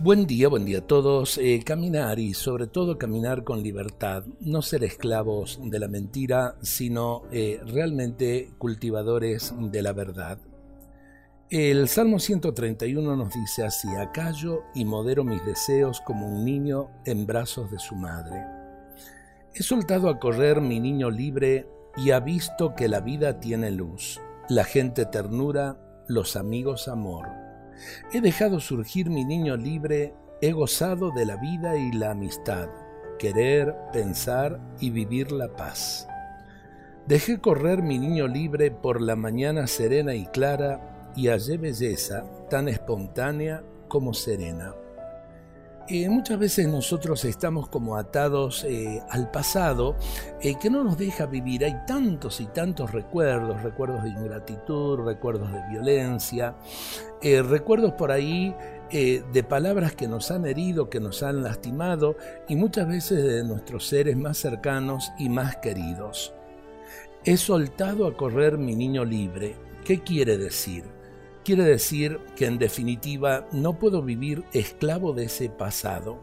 Buen día, buen día a todos. Eh, caminar y sobre todo caminar con libertad, no ser esclavos de la mentira, sino eh, realmente cultivadores de la verdad. El Salmo 131 nos dice así, acallo y modero mis deseos como un niño en brazos de su madre. He soltado a correr mi niño libre y ha visto que la vida tiene luz, la gente ternura, los amigos amor. He dejado surgir mi niño libre, he gozado de la vida y la amistad, querer, pensar y vivir la paz. Dejé correr mi niño libre por la mañana serena y clara, y hallé belleza tan espontánea como serena. Eh, muchas veces nosotros estamos como atados eh, al pasado eh, que no nos deja vivir. Hay tantos y tantos recuerdos, recuerdos de ingratitud, recuerdos de violencia, recuerdos por ahí de palabras que nos han herido, que nos han lastimado y muchas veces de nuestros seres más cercanos y más queridos. He soltado a correr mi niño libre. ¿Qué quiere decir? Quiere decir que en definitiva no puedo vivir esclavo de ese pasado.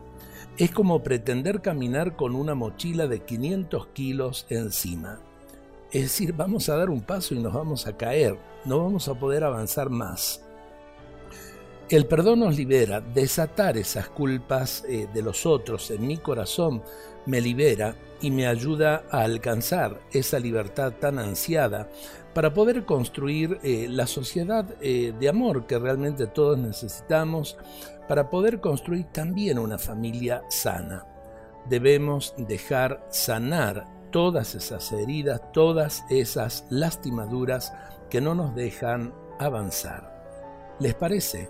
Es como pretender caminar con una mochila de 500 kilos encima. Es decir, vamos a dar un paso y nos vamos a caer, no vamos a poder avanzar más. El perdón nos libera, desatar esas culpas eh, de los otros en mi corazón me libera y me ayuda a alcanzar esa libertad tan ansiada para poder construir eh, la sociedad eh, de amor que realmente todos necesitamos, para poder construir también una familia sana. Debemos dejar sanar todas esas heridas, todas esas lastimaduras que no nos dejan avanzar. ¿Les parece?